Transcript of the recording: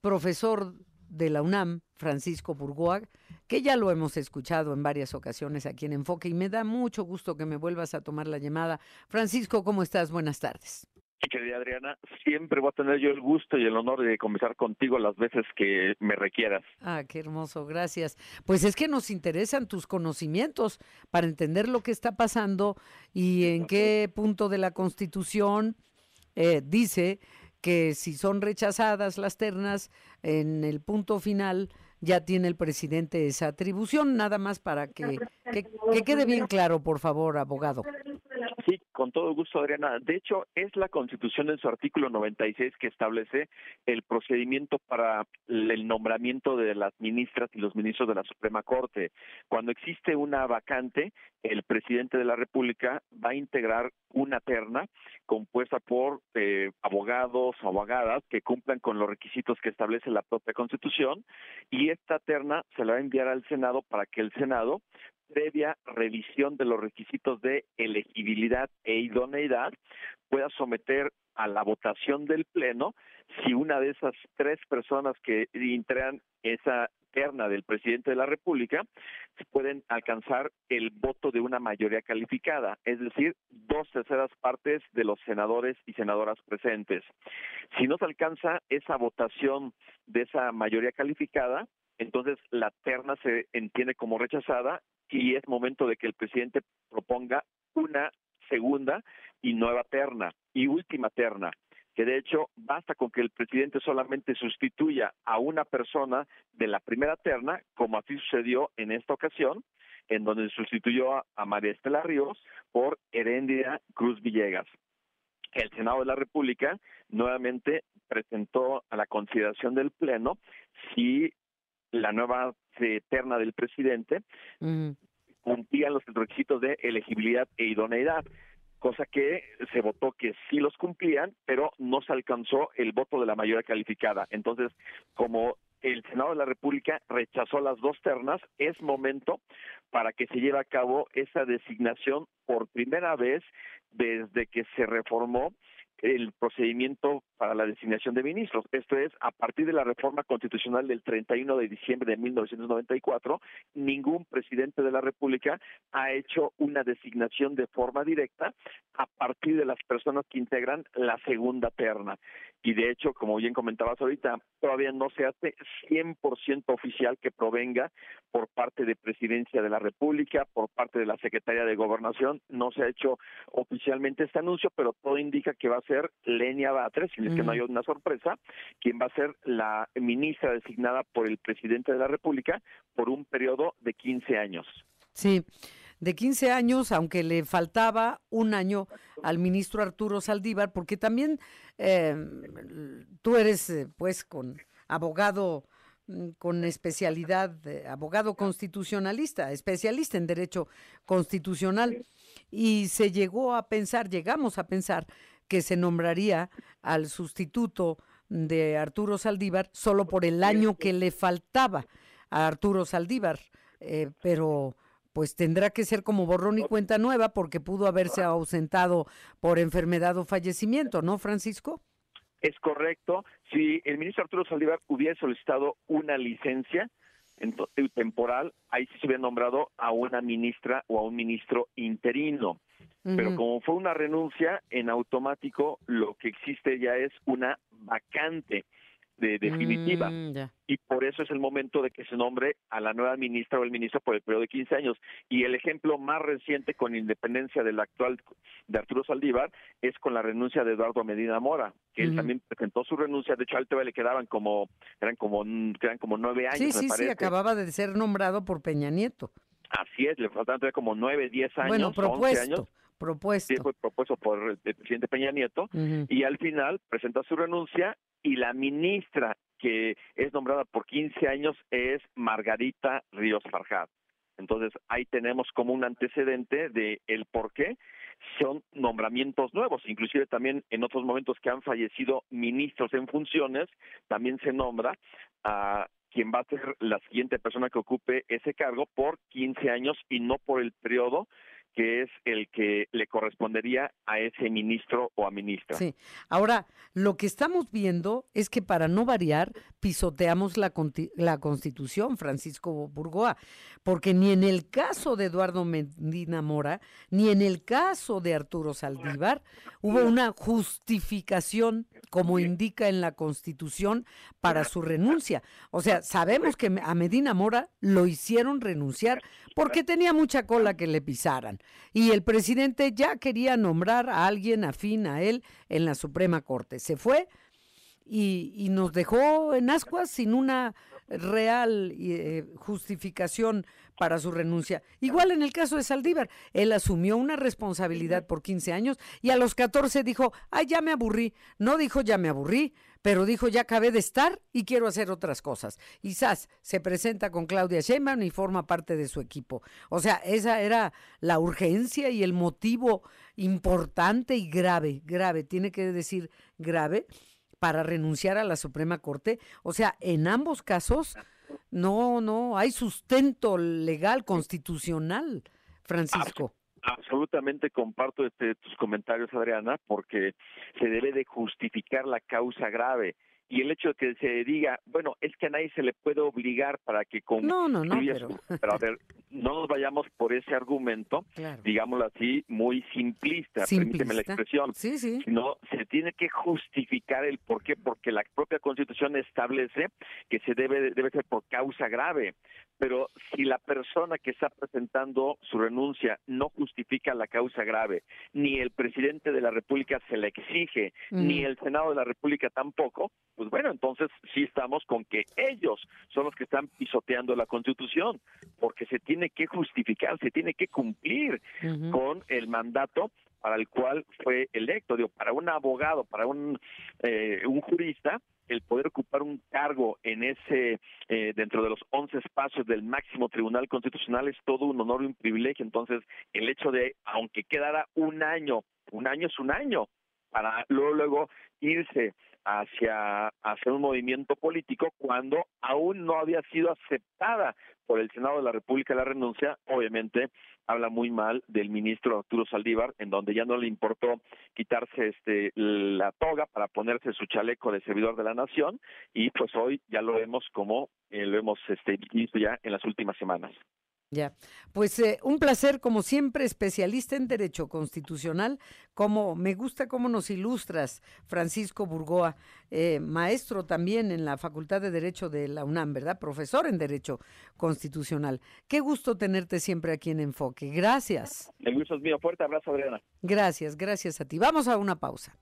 profesor de la UNAM, Francisco Burgoa, que ya lo hemos escuchado en varias ocasiones aquí en Enfoque y me da mucho gusto que me vuelvas a tomar la llamada. Francisco, ¿cómo estás? Buenas tardes. Querida Adriana, siempre voy a tener yo el gusto y el honor de conversar contigo las veces que me requieras. Ah, qué hermoso, gracias. Pues es que nos interesan tus conocimientos para entender lo que está pasando y en qué punto de la Constitución eh, dice que si son rechazadas las ternas, en el punto final ya tiene el presidente esa atribución, nada más para que, que, quede bien claro, por favor, abogado. Con todo gusto, Adriana. De hecho, es la Constitución en su artículo 96 que establece el procedimiento para el nombramiento de las ministras y los ministros de la Suprema Corte. Cuando existe una vacante, el presidente de la República va a integrar una terna compuesta por eh, abogados o abogadas que cumplan con los requisitos que establece la propia Constitución y esta terna se la va a enviar al Senado para que el Senado previa revisión de los requisitos de elegibilidad e idoneidad pueda someter a la votación del Pleno si una de esas tres personas que integran esa terna del presidente de la República pueden alcanzar el voto de una mayoría calificada, es decir, dos terceras partes de los senadores y senadoras presentes. Si no se alcanza esa votación de esa mayoría calificada, entonces la terna se entiende como rechazada y es momento de que el presidente proponga una segunda y nueva terna y última terna que de hecho basta con que el presidente solamente sustituya a una persona de la primera terna, como así sucedió en esta ocasión, en donde sustituyó a, María Estela Ríos por Herendia Cruz Villegas. El Senado de la República nuevamente presentó a la consideración del Pleno si la nueva eterna del presidente cumplía los requisitos de elegibilidad e idoneidad cosa que se votó que sí los cumplían, pero no se alcanzó el voto de la mayoría calificada. Entonces, como el Senado de la República rechazó las dos ternas, es momento para que se lleve a cabo esa designación por primera vez desde que se reformó el procedimiento para la designación de ministros. Esto es, a partir de la reforma constitucional del 31 de diciembre de 1994, ningún presidente de la República ha hecho una designación de forma directa a partir de las personas que integran la segunda terna. Y de hecho, como bien comentabas ahorita, todavía no se hace 100% oficial que provenga por parte de Presidencia de la República, por parte de la Secretaría de Gobernación. No se ha hecho oficialmente este anuncio, pero todo indica que va a ser Lenia Batres, si es que no hay una sorpresa, quien va a ser la ministra designada por el presidente de la República por un periodo de 15 años. Sí de 15 años, aunque le faltaba un año al ministro Arturo Saldívar, porque también eh, tú eres, eh, pues, con abogado mm, con especialidad, de abogado constitucionalista, especialista en derecho constitucional, y se llegó a pensar, llegamos a pensar que se nombraría al sustituto de Arturo Saldívar solo por el año que le faltaba a Arturo Saldívar, eh, pero pues tendrá que ser como borrón y cuenta nueva porque pudo haberse ausentado por enfermedad o fallecimiento, ¿no, Francisco? Es correcto. Si el ministro Arturo Saldívar hubiera solicitado una licencia temporal, ahí sí se hubiera nombrado a una ministra o a un ministro interino. Pero como fue una renuncia, en automático lo que existe ya es una vacante de definitiva. Mm, y por eso es el momento de que se nombre a la nueva ministra o el ministro por el periodo de 15 años. Y el ejemplo más reciente con independencia del actual de Arturo Saldívar es con la renuncia de Eduardo Medina Mora, que él también presentó su renuncia, de hecho al TV le quedaban como eran como eran como nueve años, sí, sí, Sí, acababa de ser nombrado por Peña Nieto. Así es, le faltaban como nueve, diez años, bueno, propuesto, años. Propuesto. Sí, fue propuesto por el presidente Peña Nieto y al final presentó su renuncia y la ministra que es nombrada por 15 años es Margarita Ríos Farjat. Entonces ahí tenemos como un antecedente de el por qué son nombramientos nuevos, inclusive también en otros momentos que han fallecido ministros en funciones, también se nombra a quien va a ser la siguiente persona que ocupe ese cargo por 15 años y no por el periodo que es el que le correspondería a ese ministro o a ministra. Sí. Ahora, lo que estamos viendo es que para no variar, pisoteamos la, la Constitución, Francisco Burgoa, porque ni en el caso de Eduardo Medina Mora, ni en el caso de Arturo Saldívar, hubo una justificación, como indica en la Constitución, para su renuncia. O sea, sabemos que a Medina Mora lo hicieron renunciar porque tenía mucha cola que le pisaran. Y el presidente ya quería nombrar a alguien afín a él en la Suprema Corte. Se fue y, nos dejó en ascuas sin una real eh, justificación para su renuncia. Igual en el caso de Saldívar, él asumió una responsabilidad por 15 años y a los 14 dijo, ay, ya me aburrí. No dijo ya me aburrí, pero dijo ya acabé de estar y quiero hacer otras cosas. Y se presenta con Claudia Sheinbaum y forma parte de su equipo. O sea, esa era la urgencia y el motivo importante y grave, grave, tiene que decir grave, para renunciar a la Suprema Corte. O sea, en ambos casos no, no, hay sustento legal, constitucional, Francisco. Absolutamente comparto este, tus comentarios, Adriana, porque se debe de justificar la causa grave y el hecho de que se diga, bueno, es que a nadie se le puede obligar para que con no, no, no, pero... a ver, no nos vayamos por ese argumento, digámoslo así, muy simplista, permíteme la expresión, sí, sí. sino se tiene que justificar el por qué, porque la propia Constitución establece que se debe debe ser por causa grave, pero si la persona que está presentando su renuncia no justifica la causa grave, ni el presidente de la República se la exige, ni el Senado de la República tampoco, pues bueno, entonces sí estamos con que ellos son los que están pisoteando la Constitución, porque se tiene que justificar, se tiene que cumplir con el mandato para el cual fue electo. Digo, para un abogado, para un, eh, un jurista, el poder ocupar un cargo en ese, eh, dentro de los 11 espacios del máximo tribunal constitucional es todo un honor y un privilegio. Entonces, el hecho de, aunque quedara un año, un año es un año, para luego, luego irse hacia, hacia un movimiento político cuando aún no había sido aceptada por el Senado de la República la renuncia, obviamente habla muy mal del ministro Arturo Saldívar, en donde ya no le importó quitarse este la toga para ponerse su chaleco de servidor de la nación y pues hoy ya lo vemos como eh, lo hemos este, visto ya en las últimas semanas. Ya, pues eh, un placer, como siempre, especialista en Derecho Constitucional, como me gusta cómo nos ilustras, Francisco Burgoa, eh, maestro también en la Facultad de Derecho de la UNAM, ¿verdad? Profesor en Derecho Constitucional. Qué gusto tenerte siempre aquí en Enfoque. Gracias. El gusto es mío. Fuerte abrazo, Adriana. Gracias, gracias a ti. Vamos a una pausa.